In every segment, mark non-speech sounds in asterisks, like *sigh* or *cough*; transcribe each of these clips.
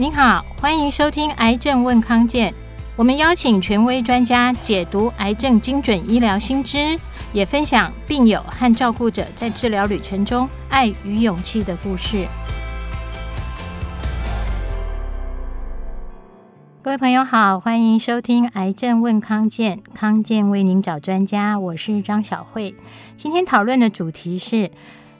您好，欢迎收听《癌症问康健》，我们邀请权威专家解读癌症精准医疗新知，也分享病友和照顾者在治疗旅程中爱与勇气的故事。各位朋友好，欢迎收听《癌症问康健》，康健为您找专家，我是张小慧。今天讨论的主题是：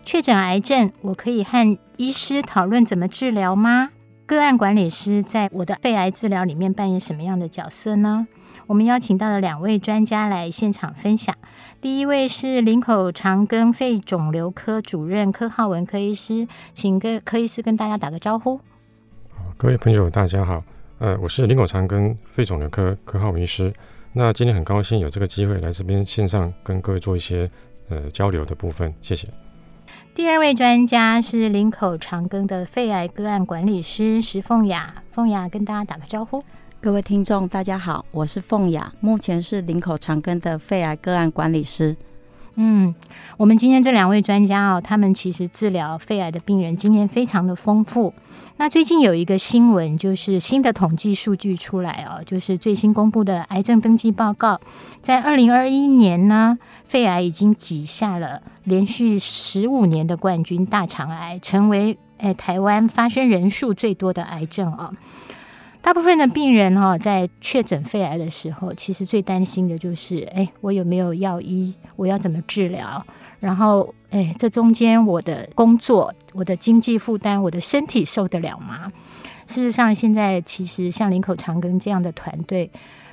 确诊癌症，我可以和医师讨论怎么治疗吗？个案管理师在我的肺癌治疗里面扮演什么样的角色呢？我们邀请到了两位专家来现场分享。第一位是林口长庚肺肿瘤科主任柯浩文柯医师，请跟柯医师跟大家打个招呼。各位朋友，大家好，呃，我是林口长庚肺肿瘤科柯浩文医师。那今天很高兴有这个机会来这边线上跟各位做一些呃交流的部分，谢谢。第二位专家是林口长庚的肺癌个案管理师石凤雅，凤雅跟大家打个招呼。各位听众，大家好，我是凤雅，目前是林口长庚的肺癌个案管理师。嗯，我们今天这两位专家哦，他们其实治疗肺癌的病人经验非常的丰富。那最近有一个新闻，就是新的统计数据出来哦，就是最新公布的癌症登记报告，在二零二一年呢，肺癌已经挤下了连续十五年的冠军——大肠癌，成为诶台湾发生人数最多的癌症哦。大部分的病人哈，在确诊肺癌的时候，其实最担心的就是，哎，我有没有药医？我要怎么治疗？然后，哎，这中间我的工作、我的经济负担、我的身体受得了吗？事实上，现在其实像林口长庚这样的团队。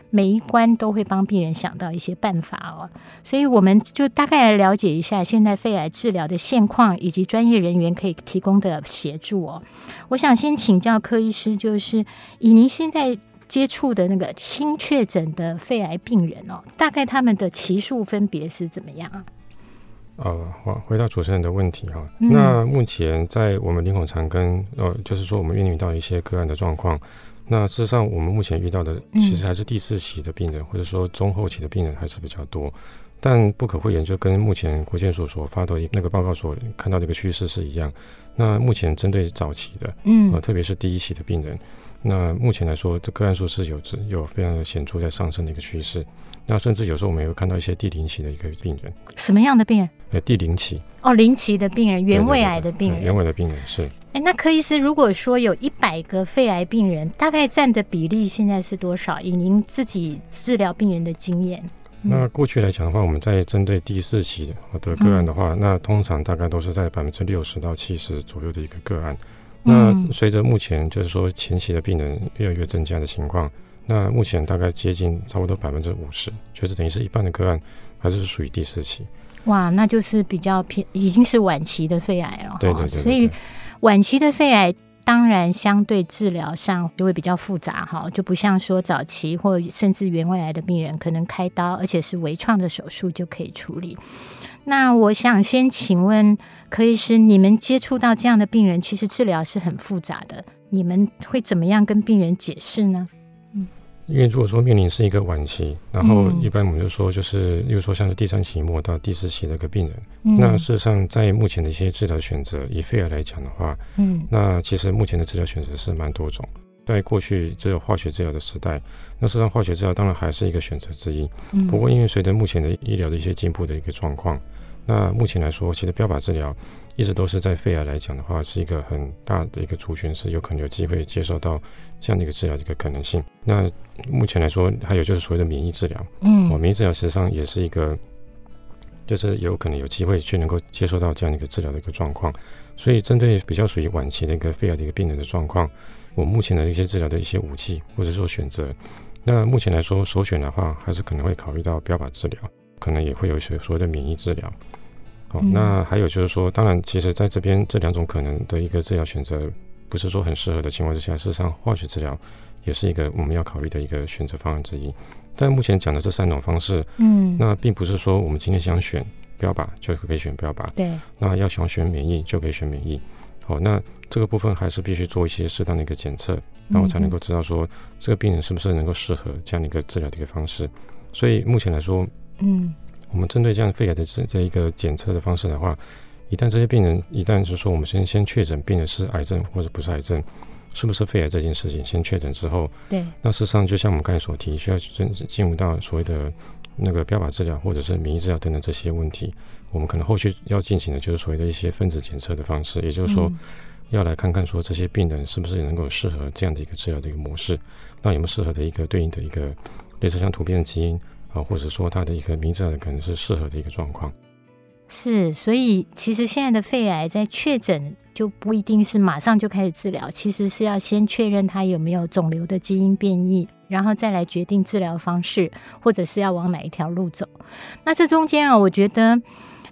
每一关都会帮病人想到一些办法哦，所以我们就大概来了解一下现在肺癌治疗的现况以及专业人员可以提供的协助哦。我想先请教柯医师，就是以您现在接触的那个新确诊的肺癌病人哦，大概他们的期数分别是怎么样啊？呃，回回到主持人的问题哈，嗯、那目前在我们林口长跟，呃，就是说我们面临到一些个案的状况。那事实上，我们目前遇到的其实还是第四期的病人，嗯、或者说中后期的病人还是比较多。但不可讳言，就跟目前国健署所发的那个报告所看到的一个趋势是一样。那目前针对早期的，嗯，呃，特别是第一期的病人，那目前来说，这个案数是有有非常显著在上升的一个趋势。那甚至有时候我们也会看到一些第零期的一个病人。什么样的病人？呃，第零期。哦，零期的病人，原位癌的病人。原位的病人是。哎，那柯医师，如果说有一百个肺癌病人，大概占的比例现在是多少？以您自己治疗病人的经验，嗯、那过去来讲的话，我们在针对第四期的个案的话，嗯、那通常大概都是在百分之六十到七十左右的一个个案。嗯、那随着目前就是说前期的病人越来越增加的情况，那目前大概接近差不多百分之五十，就是等于是一半的个案还是属于第四期。哇，那就是比较偏，已经是晚期的肺癌了。对对对，对，所以。晚期的肺癌当然相对治疗上就会比较复杂哈，就不像说早期或甚至原位癌的病人可能开刀，而且是微创的手术就可以处理。那我想先请问柯医师，你们接触到这样的病人，其实治疗是很复杂的，你们会怎么样跟病人解释呢？因为如果说面临是一个晚期，然后一般我们就说就是，例如说像是第三期末到第四期的一个病人，嗯、那事实上在目前的一些治疗选择，以肺癌来讲的话，嗯，那其实目前的治疗选择是蛮多种。在过去只有化学治疗的时代，那事实上化学治疗当然还是一个选择之一。嗯、不过因为随着目前的医疗的一些进步的一个状况，那目前来说，其实标靶治疗。一直都是在肺癌来讲的话，是一个很大的一个族群，是有可能有机会接受到这样的一个治疗的一个可能性。那目前来说，还有就是所谓的免疫治疗，嗯，免疫治疗实际上也是一个，就是有可能有机会去能够接受到这样的一个治疗的一个状况。所以，针对比较属于晚期的一个肺癌的一个病人的状况，我目前的一些治疗的一些武器或者说选择，那目前来说首选的话，还是可能会考虑到标靶治疗，可能也会有一些所谓的免疫治疗。好，那还有就是说，当然，其实在这边这两种可能的一个治疗选择，不是说很适合的情况之下，事实上化学治疗也是一个我们要考虑的一个选择方案之一。但目前讲的这三种方式，嗯，那并不是说我们今天想选标靶就可以选标靶，对，那要想选免疫就可以选免疫。好，那这个部分还是必须做一些适当的一个检测，然后才能够知道说这个病人是不是能够适合这样的一个治疗的一个方式。所以目前来说，嗯。我们针对这样肺癌的这这一个检测的方式的话，一旦这些病人一旦就是说我们先先确诊病人是癌症或者不是癌症，是不是肺癌这件事情，先确诊之后，对，那事实上就像我们刚才所提，需要进进入到所谓的那个标靶治疗或者是免疫治疗等等这些问题，我们可能后续要进行的就是所谓的一些分子检测的方式，也就是说。嗯要来看看说这些病人是不是能够适合这样的一个治疗的一个模式，那有没有适合的一个对应的一个类似像突变的基因啊，或者说它的一个名字可能是适合的一个状况。是，所以其实现在的肺癌在确诊就不一定是马上就开始治疗，其实是要先确认它有没有肿瘤的基因变异，然后再来决定治疗方式，或者是要往哪一条路走。那这中间啊，我觉得。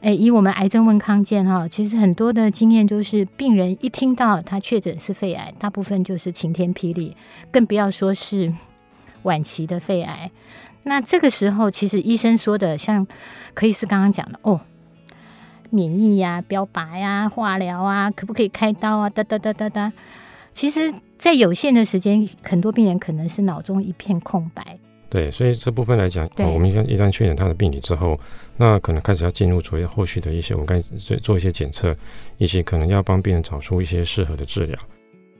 诶，以我们癌症问康健哈，其实很多的经验就是，病人一听到他确诊是肺癌，大部分就是晴天霹雳，更不要说是晚期的肺癌。那这个时候，其实医生说的，像柯医师刚刚讲的，哦，免疫呀、啊、标靶呀、啊、化疗啊，可不可以开刀啊？哒哒哒哒哒。其实，在有限的时间，很多病人可能是脑中一片空白。对，所以这部分来讲，哦、我们一旦一旦确诊他的病理之后，那可能开始要进入所谓后续的一些，我们该做做一些检测，以及可能要帮病人找出一些适合的治疗。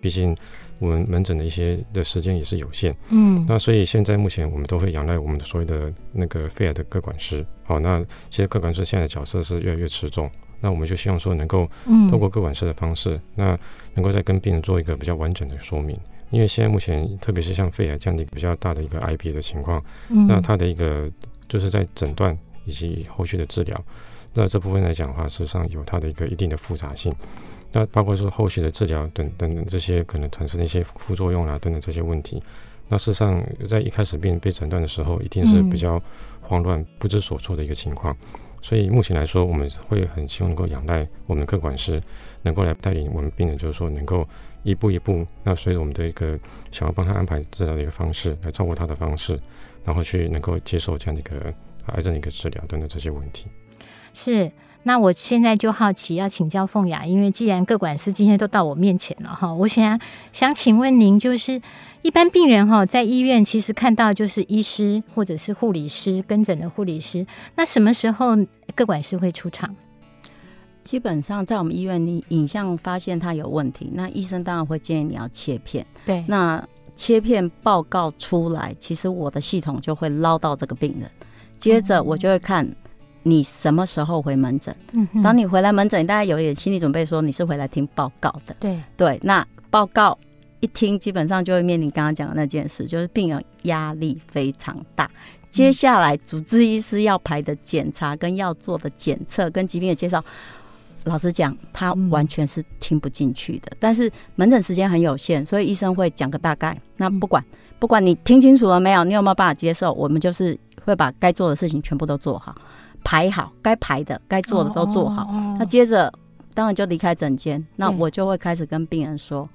毕竟我们门诊的一些的时间也是有限，嗯，那所以现在目前我们都会仰赖我们的所谓的那个肺癌的各管师。好，那其实各管师现在的角色是越来越持重，那我们就希望说能够透过各管师的方式，嗯、那能够再跟病人做一个比较完整的说明。因为现在目前，特别是像肺癌这样的一个比较大的一个 IP 的情况，嗯、那它的一个就是在诊断以及后续的治疗，那这部分来讲的话，事实上有它的一个一定的复杂性。那包括说后续的治疗等等等这些可能产生的一些副作用啊等等这些问题，那事实上在一开始病人被诊断的时候，一定是比较慌乱、不知所措的一个情况。所以目前来说，我们会很希望能够仰赖我们的客管师，能够来带领我们病人，就是说能够。一步一步，那随着我们的一个想要帮他安排治疗的一个方式，来照顾他的方式，然后去能够接受这样的一个癌症的一个治疗等等这些问题。是，那我现在就好奇要请教凤雅，因为既然各管师今天都到我面前了哈，我想想请问您，就是一般病人哈，在医院其实看到就是医师或者是护理师跟诊的护理师，那什么时候各管师会出场？基本上在我们医院，你影像发现他有问题，那医生当然会建议你要切片。对，那切片报告出来，其实我的系统就会捞到这个病人，接着我就会看你什么时候回门诊。当你回来门诊，大家有一点心理准备，说你是回来听报告的。对对，那报告一听，基本上就会面临刚刚讲的那件事，就是病人压力非常大。接下来主治医师要排的检查、跟要做的检测、跟疾病的介绍。老实讲，他完全是听不进去的。但是门诊时间很有限，所以医生会讲个大概。那不管不管你听清楚了没有，你有没有办法接受，我们就是会把该做的事情全部都做好，排好该排的、该做的都做好。那接着当然就离开诊间，那我就会开始跟病人说，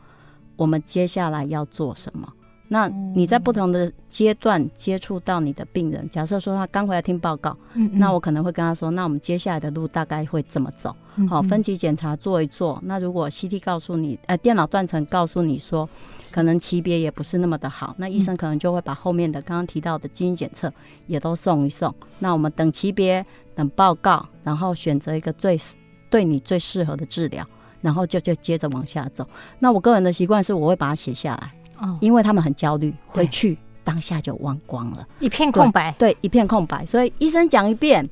我们接下来要做什么。那你在不同的阶段接触到你的病人，假设说他刚回来听报告，嗯嗯，那我可能会跟他说，那我们接下来的路大概会怎么走？好，分级检查做一做。那如果 CT 告诉你，呃，电脑断层告诉你说，可能级别也不是那么的好，那医生可能就会把后面的刚刚提到的基因检测也都送一送。那我们等级别，等报告，然后选择一个最对你最适合的治疗，然后就就接着往下走。那我个人的习惯是，我会把它写下来。因为他们很焦虑，回去当下就忘光了，一片空白。对，一片空白。所以医生讲一遍，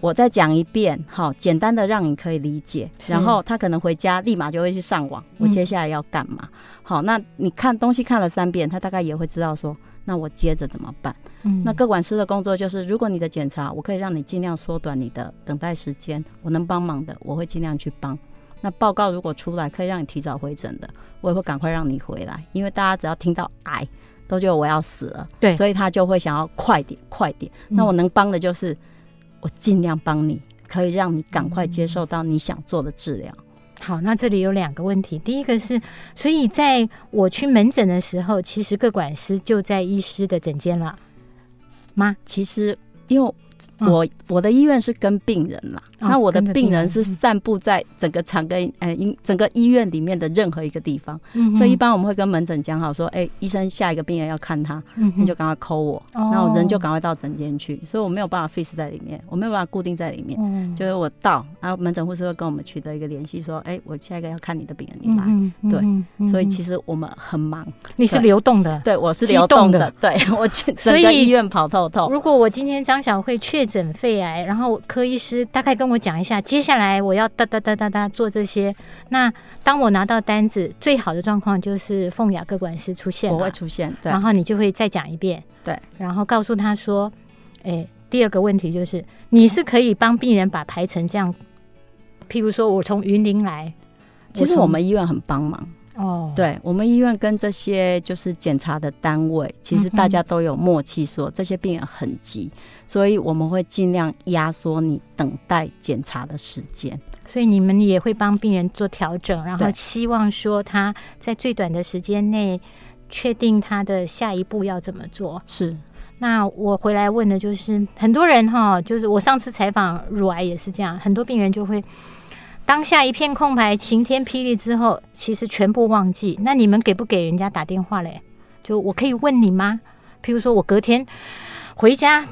我再讲一遍，好，简单的让你可以理解。然后他可能回家立马就会去上网，我接下来要干嘛？好，那你看东西看了三遍，他大概也会知道说，那我接着怎么办？嗯，那各管师的工作就是，如果你的检查我可以让你尽量缩短你的等待时间，我能帮忙的，我会尽量去帮。那报告如果出来可以让你提早回诊的，我也会赶快让你回来，因为大家只要听到癌，都觉得我要死了，对，所以他就会想要快点快点。那我能帮的就是，我尽量帮你，可以让你赶快接受到你想做的治疗。好，那这里有两个问题，第一个是，所以在我去门诊的时候，其实各管师就在医师的诊间了吗？其实因为。我我的医院是跟病人嘛，哦、那我的病人是散布在整个长庚呃，整个医院里面的任何一个地方，嗯、所以一般我们会跟门诊讲好说，哎、欸，医生下一个病人要看他，嗯、你就赶快 call 我，那、哦、我人就赶快到诊间去，所以我没有办法 fix 在里面，我没有办法固定在里面，嗯、就是我到，然后门诊护士会跟我们取得一个联系，说，哎、欸，我下一个要看你的病人，你来，对、嗯，所以其实我们很忙，你是流动的，对，我是流动的，的。对我去整个医院跑透透。如果我今天张晓卉确诊肺癌，然后科医师大概跟我讲一下，接下来我要哒哒哒哒哒做这些。那当我拿到单子，最好的状况就是凤雅各管师出现，我会出现，对，然后你就会再讲一遍，对，然后告诉他说，哎，第二个问题就是你是可以帮病人把排成这样，譬如说我从云林来，其实我们医院很帮忙。哦，对，我们医院跟这些就是检查的单位，其实大家都有默契，说这些病人很急，所以我们会尽量压缩你等待检查的时间。所以你们也会帮病人做调整，然后希望说他在最短的时间内确定他的下一步要怎么做。是，那我回来问的就是很多人哈，就是我上次采访乳癌也是这样，很多病人就会。当下一片空白，晴天霹雳之后，其实全部忘记。那你们给不给人家打电话嘞？就我可以问你吗？譬如说我隔天回家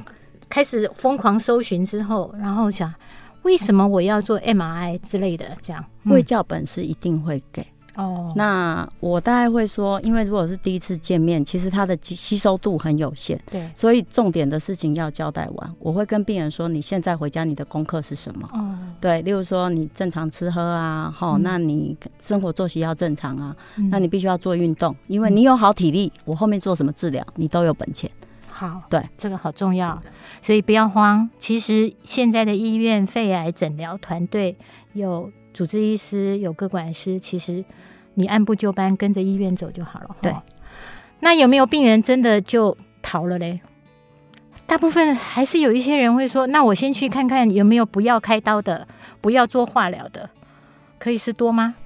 开始疯狂搜寻之后，然后想为什么我要做 MRI 之类的，这样会教本是一定会给。哦，那我大概会说，因为如果是第一次见面，其实它的吸收度很有限，对，所以重点的事情要交代完。我会跟病人说，你现在回家，你的功课是什么？哦，对，例如说你正常吃喝啊，哈、嗯，那你生活作息要正常啊，嗯、那你必须要做运动，因为你有好体力，我后面做什么治疗，你都有本钱。好，对，这个好重要，所以不要慌。其实现在的医院肺癌诊疗团队有主治医师，有个管师，其实。你按部就班跟着医院走就好了。对，那有没有病人真的就逃了嘞？大部分还是有一些人会说：“那我先去看看有没有不要开刀的，不要做化疗的，可以是多吗？”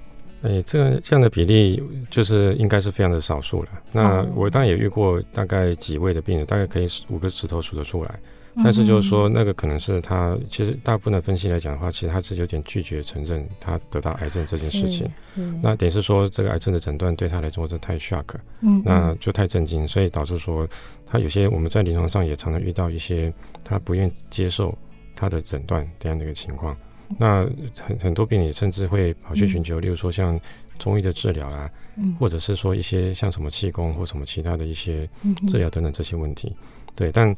哎、欸，这个这样的比例就是应该是非常的少数了。那我当然也遇过大概几位的病人，大概可以五个指头数得出来。但是就是说，那个可能是他其实大部分的分析来讲的话，其实他是有点拒绝承认他得到癌症这件事情。那等于是说，这个癌症的诊断对他来说是太 shock，嗯，那就太震惊，所以导致说他有些我们在临床上也常常遇到一些他不愿接受他的诊断这样的一个情况。那很很多病人甚至会跑去寻求，例如说像中医的治疗啊，或者是说一些像什么气功或什么其他的一些治疗等等这些问题。对，但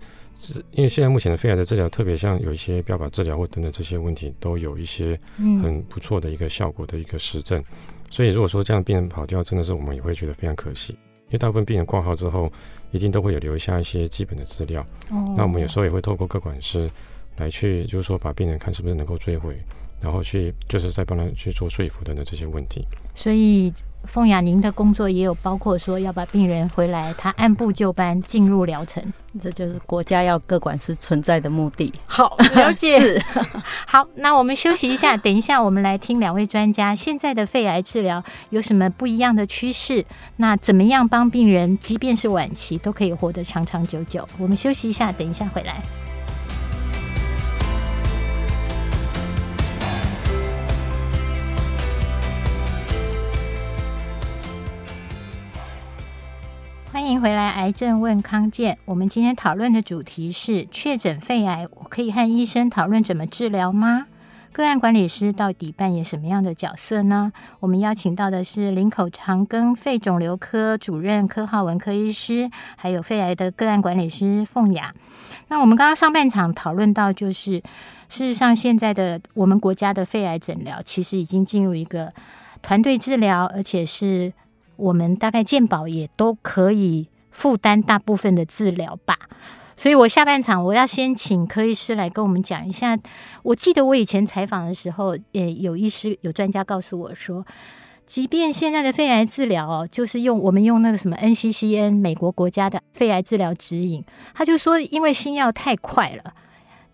是因为现在目前的肺癌的治疗，特别像有一些标靶治疗或等等这些问题，都有一些很不错的一个效果的一个实证。所以如果说这样病人跑掉，真的是我们也会觉得非常可惜。因为大部分病人挂号之后，一定都会有留下一些基本的资料。那我们有时候也会透过各管师来去，就是说把病人看是不是能够追回，然后去就是再帮他去做说服等等这些问题。所以。凤雅，您的工作也有包括说要把病人回来，他按部就班进入疗程，这就是国家要各管师存在的目的。好，了解。*laughs* 是 *laughs* 好，那我们休息一下，等一下我们来听两位专家，现在的肺癌治疗有什么不一样的趋势？那怎么样帮病人，即便是晚期，都可以活得长长久久？我们休息一下，等一下回来。欢迎回来，癌症问康健。我们今天讨论的主题是确诊肺癌，我可以和医生讨论怎么治疗吗？个案管理师到底扮演什么样的角色呢？我们邀请到的是林口长庚肺肿瘤科主任柯浩文科医师，还有肺癌的个案管理师凤雅。那我们刚刚上半场讨论到，就是事实上现在的我们国家的肺癌诊疗，其实已经进入一个团队治疗，而且是。我们大概健保也都可以负担大部分的治疗吧，所以我下半场我要先请柯医师来跟我们讲一下。我记得我以前采访的时候，也有医师有专家告诉我说，即便现在的肺癌治疗哦，就是用我们用那个什么 NCCN 美国国家的肺癌治疗指引，他就说因为新药太快了。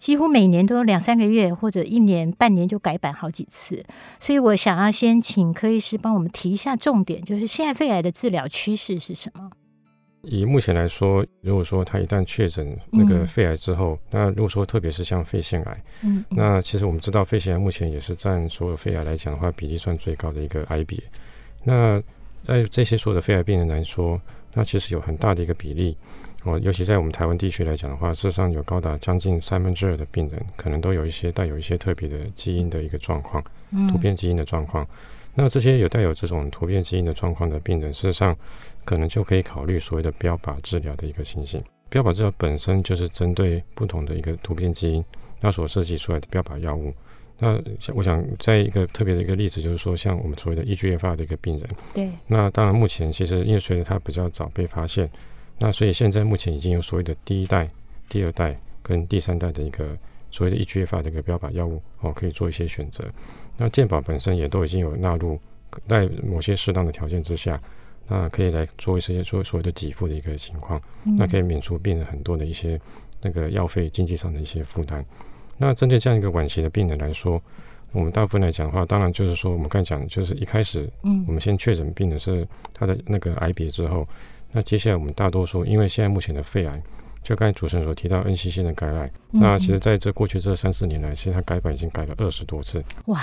几乎每年都有两三个月或者一年半年就改版好几次，所以我想要先请柯医师帮我们提一下重点，就是现在肺癌的治疗趋势是什么？以目前来说，如果说他一旦确诊那个肺癌之后，嗯、那如果说特别是像肺腺癌，嗯，嗯，那其实我们知道肺腺癌目前也是占所有肺癌来讲的话比例算最高的一个癌别。那在这些所有的肺癌病人来说，那其实有很大的一个比例哦，尤其在我们台湾地区来讲的话，事实上有高达将近三分之二的病人可能都有一些带有一些特别的基因的一个状况，突变基因的状况。那这些有带有这种突变基因的状况的病人，事实上可能就可以考虑所谓的标靶治疗的一个情形。标靶治疗本身就是针对不同的一个突变基因，那所设计出来的标靶药物。那我想在一个特别的一个例子，就是说像我们所谓的 EGFR 的一个病人。对。那当然，目前其实因为随着它比较早被发现，那所以现在目前已经有所谓的第一代、第二代跟第三代的一个所谓的 EGFR 的一个标靶药物哦，可以做一些选择。那健保本身也都已经有纳入，在某些适当的条件之下，那可以来做一些做所谓的给付的一个情况，那可以免除病人很多的一些那个药费经济上的一些负担。那针对这样一个晚期的病人来说，我们大部分来讲的话，当然就是说我们刚才讲，就是一开始，嗯，我们先确诊病人是他的那个癌别之后，那接下来我们大多数，因为现在目前的肺癌。就刚才主持人所提到 NCCN 的 guideline，那其实在这过去这三四年来，其实它改版已经改了二十多次。哇，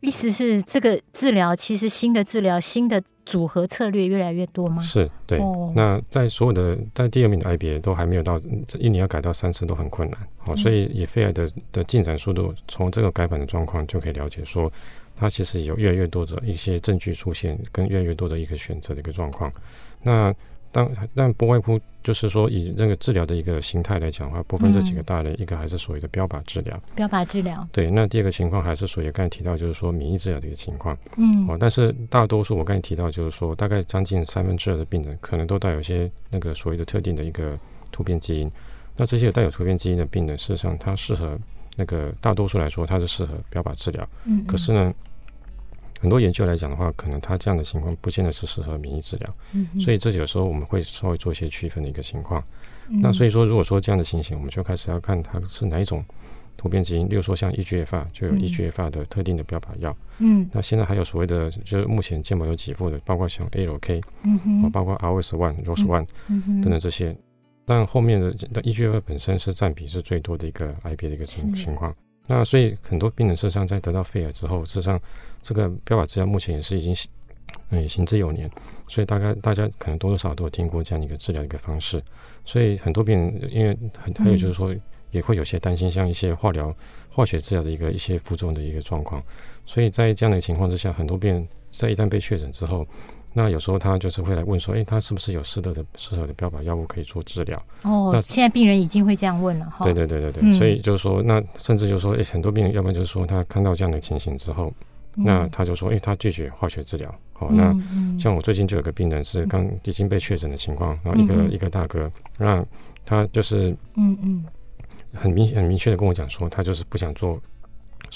意思是这个治疗其实新的治疗、新的组合策略越来越多吗？是，对。哦、那在所有的在第二名的 IBA 都还没有到，这一年要改到三次都很困难。好、哦，所以以肺癌的的进展速度，从这个改版的状况就可以了解说，它其实有越来越多的一些证据出现，跟越来越多的一个选择的一个状况。那但但不外乎就是说，以这个治疗的一个形态来讲的话，不分这几个大类，嗯、一个还是所谓的标靶治疗。标靶治疗。对，那第二个情况还是属于刚才提到，就是说免疫治疗的一个情况。嗯。哦，但是大多数我刚才提到，就是说大概将近三分之二的病人，可能都带有一些那个所谓的特定的一个突变基因。那这些带有突变基因的病人，事实上它适合那个大多数来说，它是适合标靶治疗。嗯，嗯。可是呢？很多研究来讲的话，可能他这样的情况不见得是适合免疫治疗，嗯、所以这有时候我们会稍微做一些区分的一个情况。嗯、那所以说，如果说这样的情形，我们就开始要看它是哪一种突变基因，例如说像 EGFR 就有 EGFR 的特定的标靶药。嗯，那现在还有所谓的，就是目前健保有给付的，包括像 ALK，嗯哼，包括 ROS1、ROS1 等等这些。但后面的 EGFR 本身是占比是最多的一个 IP 的一个情情况。那所以很多病人事实上在得到肺癌之后，事实上这个标靶治疗目前也是已经嗯行之有年，所以大概大家可能多多少少都有听过这样一个治疗的一个方式。所以很多病人因为很还有就是说也会有些担心，像一些化疗、化学治疗的一个一些副作用的一个状况。所以在这样的情况之下，很多病人在一旦被确诊之后。那有时候他就是会来问说，哎、欸，他是不是有适合的适合的标靶药物可以做治疗？哦，那现在病人已经会这样问了哈。对对对对对，嗯、所以就是说，那甚至就是说，哎、欸，很多病人，要不然就是说，他看到这样的情形之后，嗯、那他就说，哎、欸，他拒绝化学治疗。好，那像我最近就有个病人是刚已经被确诊的情况，然后一个、嗯、一个大哥，那他就是嗯嗯，很明很明确的跟我讲说，他就是不想做。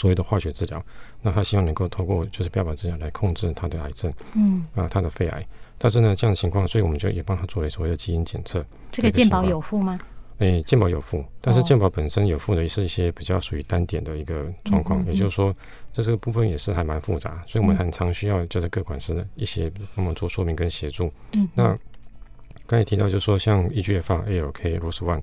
所谓的化学治疗，那他希望能够透过就是标靶治疗来控制他的癌症，嗯啊，他的肺癌。但是呢，这样的情况，所以我们就也帮他做了所谓的基因检测。这个健保有付吗？诶、欸，健保有付，但是健保本身有付的是一些比较属于单点的一个状况，也就是说，在这个部分也是还蛮复杂，所以我们很常需要就是各管师的一些帮忙做说明跟协助。嗯，嗯，那刚才提到就是说像 EGFR、ALK、ROS1。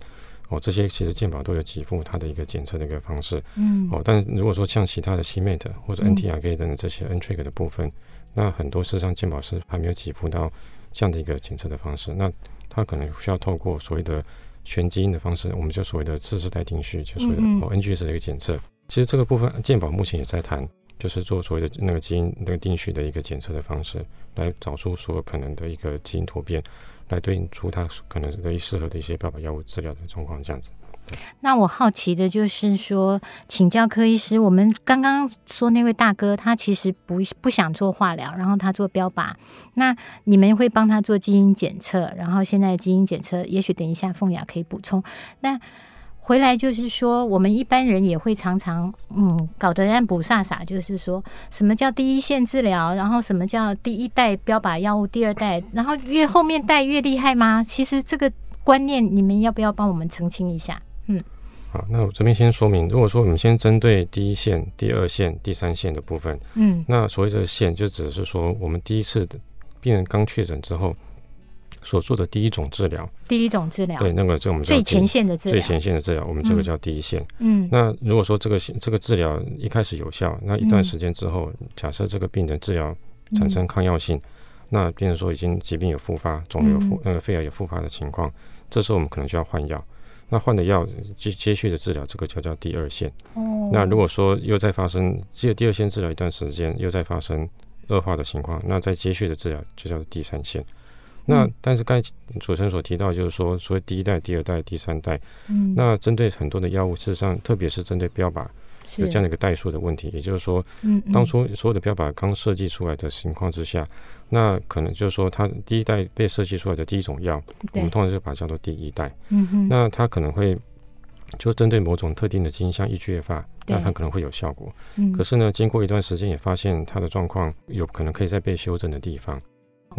哦，这些其实健保都有给付它的一个检测的一个方式。嗯。哦，但如果说像其他的 CMAT 或者 NTRK 等等这些 NTRK 的部分，嗯、那很多事实上健保是还没有给付到这样的一个检测的方式。那它可能需要透过所谓的全基因的方式，我们就所谓的次世代定序，就所谓的哦 NGS 的一个检测。其实这个部分健保目前也在谈，就是做所谓的那个基因那个定序的一个检测的方式，来找出所有可能的一个基因突变。来对应出他可能是可以适合的一些标靶药物治疗的状况，这样子。那我好奇的就是说，请教柯医师，我们刚刚说那位大哥，他其实不不想做化疗，然后他做标靶，那你们会帮他做基因检测，然后现在基因检测，也许等一下凤雅可以补充。那回来就是说，我们一般人也会常常嗯搞得人不飒飒，就是说什么叫第一线治疗，然后什么叫第一代标靶药物，第二代，然后越后面代越厉害吗？其实这个观念，你们要不要帮我们澄清一下？嗯，好，那我这边先说明，如果说我们先针对第一线、第二线、第三线的部分，嗯，那所谓这个线就只是说我们第一次的病人刚确诊之后。所做的第一种治疗，第一种治疗，对，那个这我们最前线的治疗，最前线的治疗，我们这个叫第一线。嗯，那如果说这个这个治疗一开始有效，那一段时间之后，嗯、假设这个病人治疗产生抗药性，嗯、那病人说已经疾病有复发，肿瘤有复那个肺癌有复发的情况，这时候我们可能就要换药。那换的药接接续的治疗，这个就叫第二线。哦。那如果说又再发生，只有第二线治疗一段时间，又再发生恶化的情况，那再接续的治疗就叫做第三线。那但是刚才主持人所提到，就是说所谓第一代、第二代、第三代。嗯。那针对很多的药物，事实上，特别是针对标靶，有这样的一个代数的问题，也就是说，嗯，当初所有的标靶刚设计出来的情况之下。那可能就是说，它第一代被设计出来的第一种药，我们通常就把它叫做第一代。嗯哼。那它可能会就针对某种特定的基因，像 EGFR，那它可能会有效果。嗯。可是呢，经过一段时间，也发现它的状况有可能可以再被修正的地方。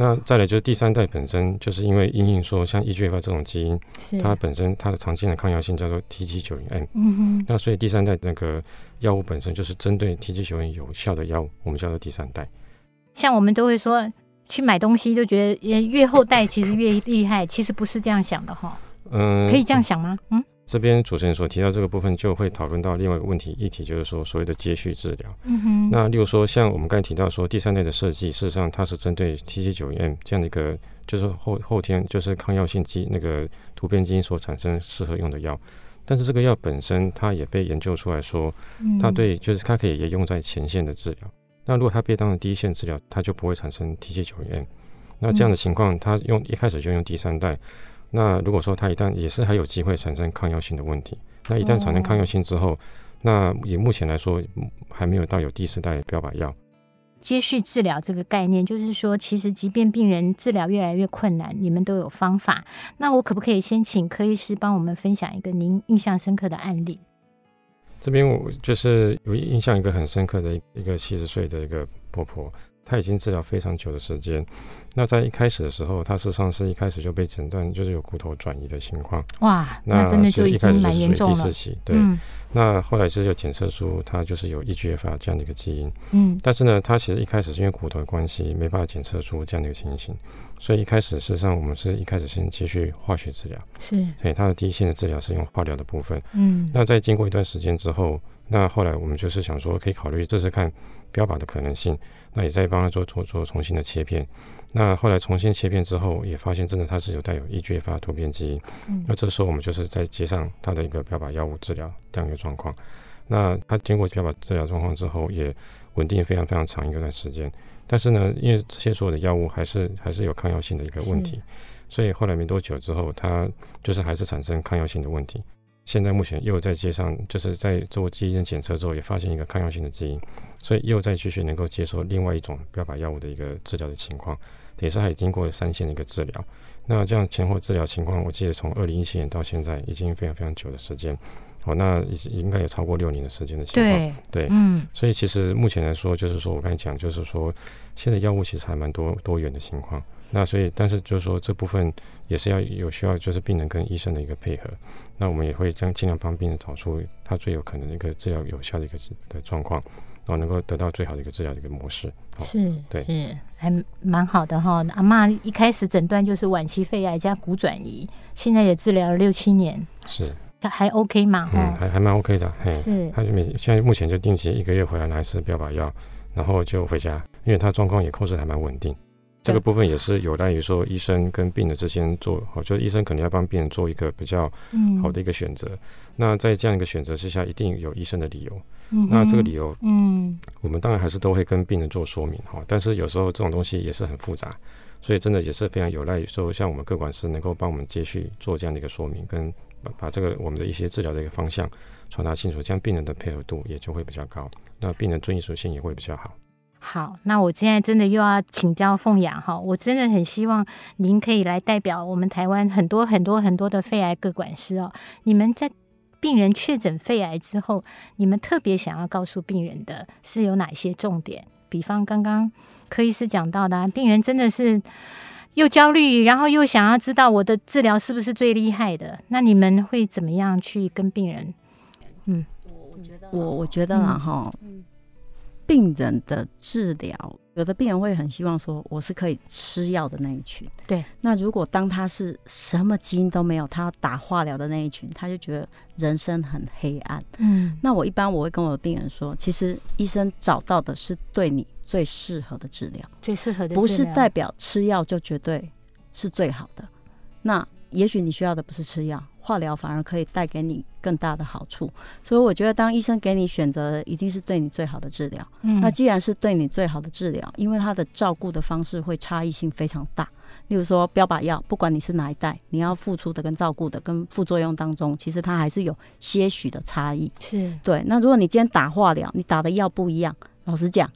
那再来就是第三代本身，就是因为因应说像 EGFR 这种基因，它本身它的常见的抗药性叫做 Tg90M。嗯哼。那所以第三代那个药物本身就是针对 Tg90M 有效的药物，我们叫做第三代。像我们都会说去买东西，就觉得越后代其实越厉害，其实不是这样想的哈。嗯，可以这样想吗？嗯，这边主持人所提到这个部分，就会讨论到另外一个问题议题，就是说所谓的接续治疗。嗯哼。那例如说，像我们刚才提到说，第三代的设计，事实上它是针对 Tg90M 这样的一个，就是后后天就是抗药性基那个突变基因所产生适合用的药。但是这个药本身，它也被研究出来说，它对就是它可以也用在前线的治疗。那如果它被当成第一线治疗，它就不会产生 Tg90M。那这样的情况，它用一开始就用第三代。那如果说它一旦也是还有机会产生抗药性的问题，那一旦产生抗药性之后，那以目前来说还没有到有第四代标靶药。接续治疗这个概念，就是说，其实即便病人治疗越来越困难，你们都有方法。那我可不可以先请柯医师帮我们分享一个您印象深刻的案例？这边我就是有印象一个很深刻的一个七十岁的一个婆婆，她已经治疗非常久的时间。那在一开始的时候，他事实上是一开始就被诊断就是有骨头转移的情况。哇，那真的就已经蛮严重了。第四期，对。嗯那后来就是有检测出他就是有 EGFR 这样的一个基因，嗯，但是呢，他其实一开始是因为骨头的关系，没办法检测出这样的一个情形，所以一开始事实上我们是一开始先继续化学治疗，是，所以他的第一线的治疗是用化疗的部分，嗯，那在经过一段时间之后，那后来我们就是想说可以考虑这次看标靶的可能性，那也在帮他做做做重新的切片。那后来重新切片之后，也发现真的它是有带有 EGFR 突变基因。嗯。那这时候我们就是在接上它的一个标靶药物治疗这样一个状况。那它经过标靶治疗状况之后，也稳定非常非常长一段时间。但是呢，因为这些所有的药物还是还是有抗药性的一个问题，所以后来没多久之后，它就是还是产生抗药性的问题。现在目前又在接上，就是在做基因检测之后，也发现一个抗药性的基因，所以又再继续能够接受另外一种标靶药物的一个治疗的情况，也是还经过三线的一个治疗。那这样前后治疗情况，我记得从二零一七年到现在已经非常非常久的时间，哦，那应该有超过六年的时间的情况。对，对，嗯，所以其实目前来说，就是说我刚才讲，就是说现在药物其实还蛮多多元的情况。那所以，但是就是说这部分也是要有需要，就是病人跟医生的一个配合。那我们也会将尽量帮病人找出他最有可能的一个治疗有效的一个的状况，然后能够得到最好的一个治疗的一个模式。是，对，是还蛮好的哈。阿嬷一开始诊断就是晚期肺癌加骨转移，现在也治疗了六七年，是，他还 OK 吗？嗯，还还蛮 OK 的。嘿，是，他就每现在目前就定期一个月回来拿一次标靶药，然后就回家，因为他状况也控制还蛮稳定。这个部分也是有赖于说医生跟病人之间做好，就是医生可能要帮病人做一个比较好的一个选择。嗯、那在这样一个选择之下，一定有医生的理由。嗯、那这个理由，嗯，我们当然还是都会跟病人做说明哈。但是有时候这种东西也是很复杂，所以真的也是非常有赖于说，像我们各管师能够帮我们接续做这样的一个说明，跟把把这个我们的一些治疗的一个方向传达清楚，这样病人的配合度也就会比较高，那病人遵医属性也会比较好。好，那我现在真的又要请教凤雅哈，我真的很希望您可以来代表我们台湾很多很多很多的肺癌各管师哦。你们在病人确诊肺癌之后，你们特别想要告诉病人的是有哪些重点？比方刚刚柯医师讲到的，病人真的是又焦虑，然后又想要知道我的治疗是不是最厉害的？那你们会怎么样去跟病人？嗯，我我觉得我我觉得啦哈。病人的治疗，有的病人会很希望说，我是可以吃药的那一群。对，那如果当他是什么基因都没有，他要打化疗的那一群，他就觉得人生很黑暗。嗯，那我一般我会跟我的病人说，其实医生找到的是对你最适合的治疗，最适合的不是代表吃药就绝对是最好的。那也许你需要的不是吃药。化疗反而可以带给你更大的好处，所以我觉得当医生给你选择，一定是对你最好的治疗。嗯，那既然是对你最好的治疗，因为他的照顾的方式会差异性非常大。例如说标靶药，不管你是哪一代，你要付出的跟照顾的跟副作用当中，其实它还是有些许的差异。是对。那如果你今天打化疗，你打的药不一样，老实讲，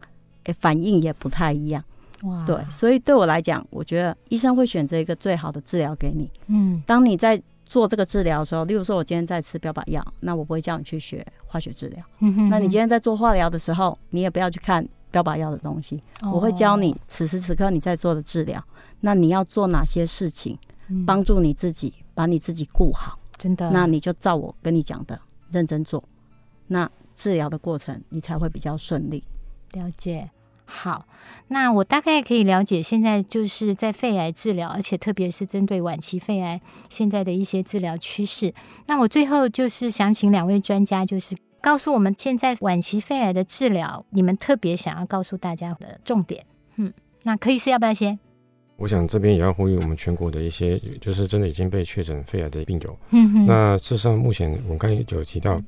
诶，反应也不太一样。哇，对。所以对我来讲，我觉得医生会选择一个最好的治疗给你。嗯，当你在。做这个治疗的时候，例如说，我今天在吃标靶药，那我不会叫你去学化学治疗。嗯哼，那你今天在做化疗的时候，你也不要去看标靶药的东西。我会教你此时此刻你在做的治疗，那你要做哪些事情，帮助你自己把你自己顾好。真的，那你就照我跟你讲的认真做，那治疗的过程你才会比较顺利。了解。好，那我大概可以了解，现在就是在肺癌治疗，而且特别是针对晚期肺癌现在的一些治疗趋势。那我最后就是想请两位专家，就是告诉我们现在晚期肺癌的治疗，你们特别想要告诉大家的重点。嗯，那柯医师要不要先？我想这边也要呼吁我们全国的一些，就是真的已经被确诊肺癌的病友。嗯哼。那事实上，目前我们刚才就有提到，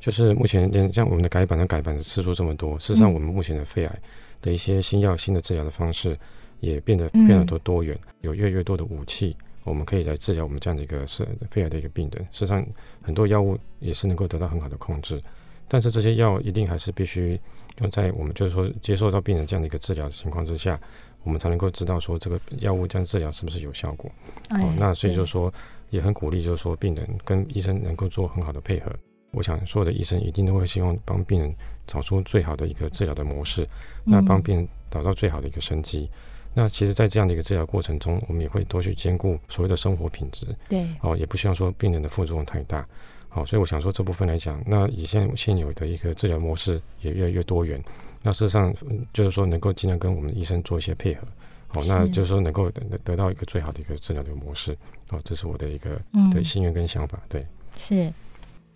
就是目前连像我们的改版的改版的次数这么多，事实上我们目前的肺癌。的一些新药、新的治疗的方式也变得非常多多元，嗯、有越来越多的武器，我们可以来治疗我们这样的一个是肺癌的一个病人。事实上，很多药物也是能够得到很好的控制，但是这些药一定还是必须用在我们就是说接受到病人这样的一个治疗的情况之下，我们才能够知道说这个药物这样治疗是不是有效果。哎、哦，那所以就是说也很鼓励，就是说病人跟医生能够做很好的配合。我想所有的医生一定都会希望帮病人找出最好的一个治疗的模式，那帮病人找到最好的一个生机。那其实，在这样的一个治疗过程中，我们也会多去兼顾所谓的生活品质。对，哦，也不希望说病人的副作用太大。好，所以我想说这部分来讲，那以现现有的一个治疗模式也越来越多元。那事实上，就是说能够尽量跟我们的医生做一些配合。好，那就是说能够得得到一个最好的一个治疗的模式。哦，这是我的一个的心愿跟想法。对，是。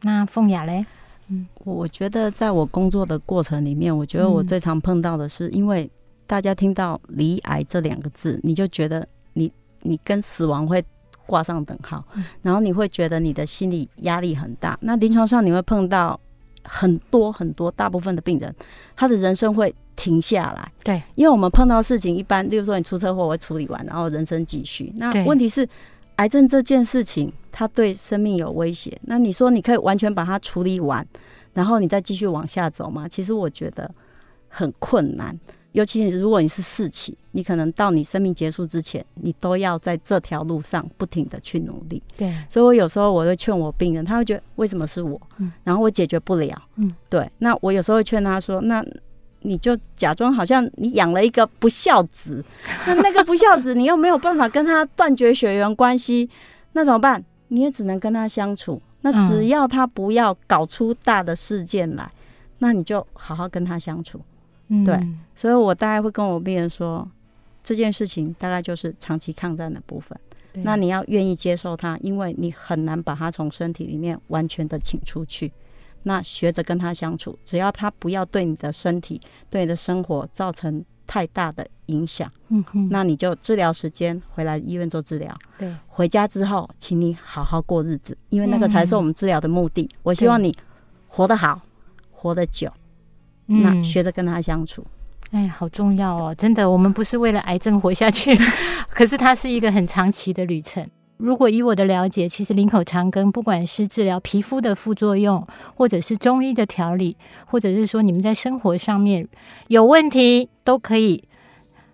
那凤雅嘞？嗯，我觉得在我工作的过程里面，我觉得我最常碰到的是，因为大家听到“离癌”这两个字，你就觉得你你跟死亡会挂上等号，然后你会觉得你的心理压力很大。那临床上你会碰到很多很多，大部分的病人，他的人生会停下来。对，因为我们碰到事情一般，例如说你出车祸，我会处理完，然后人生继续。那问题是，癌症这件事情，它对生命有威胁。那你说你可以完全把它处理完，然后你再继续往下走吗？其实我觉得很困难。尤其是如果你是四期，你可能到你生命结束之前，你都要在这条路上不停的去努力。对，所以我有时候我会劝我病人，他会觉得为什么是我？嗯，然后我解决不了。嗯，对。那我有时候会劝他说，那你就假装好像你养了一个不孝子，那那个不孝子你又没有办法跟他断绝血缘关系，那怎么办？你也只能跟他相处。那只要他不要搞出大的事件来，那你就好好跟他相处。对，所以我大概会跟我病人说，这件事情大概就是长期抗战的部分。那你要愿意接受他，因为你很难把他从身体里面完全的请出去。那学着跟他相处，只要他不要对你的身体、对你的生活造成太大的影响，嗯哼，那你就治疗时间回来医院做治疗。对，回家之后，请你好好过日子，因为那个才是我们治疗的目的。我希望你活得好，活得久，那学着跟他相处。哎，好重要哦！真的，我们不是为了癌症活下去，*laughs* 可是它是一个很长期的旅程。如果以我的了解，其实林口长庚不管是治疗皮肤的副作用，或者是中医的调理，或者是说你们在生活上面有问题，都可以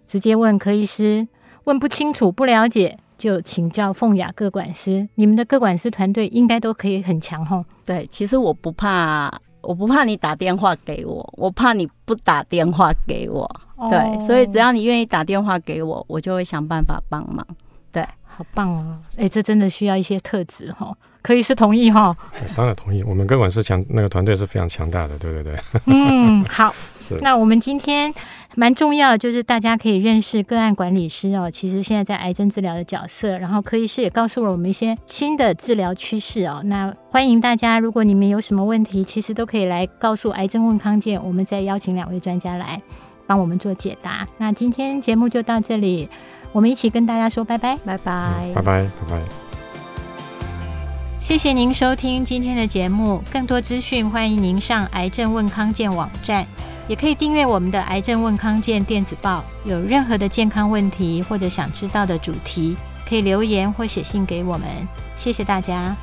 直接问柯医师。问不清楚、不了解，就请教凤雅各管师。你们的各管师团队应该都可以很强吼。对，其实我不怕，我不怕你打电话给我，我怕你不打电话给我。对，所以只要你愿意打电话给我，我就会想办法帮忙。对。好棒哦！哎，这真的需要一些特质哈。柯医师同意哈？当然同意。我们个管师强那个团队是非常强大的，对对对。*laughs* 嗯，好。*laughs* 是。那我们今天蛮重要的，就是大家可以认识个案管理师哦。其实现在在癌症治疗的角色，然后柯医师也告诉了我们一些新的治疗趋势哦。那欢迎大家，如果你们有什么问题，其实都可以来告诉癌症问康健，我们再邀请两位专家来帮我们做解答。那今天节目就到这里，我们一起跟大家说拜拜，拜拜，嗯，拜拜，拜拜。谢谢您收听今天的节目，更多资讯欢迎您上癌症问康健网站，也可以订阅我们的癌症问康健电子报。有任何的健康问题或者想知道的主题，可以留言或写信给我们。谢谢大家。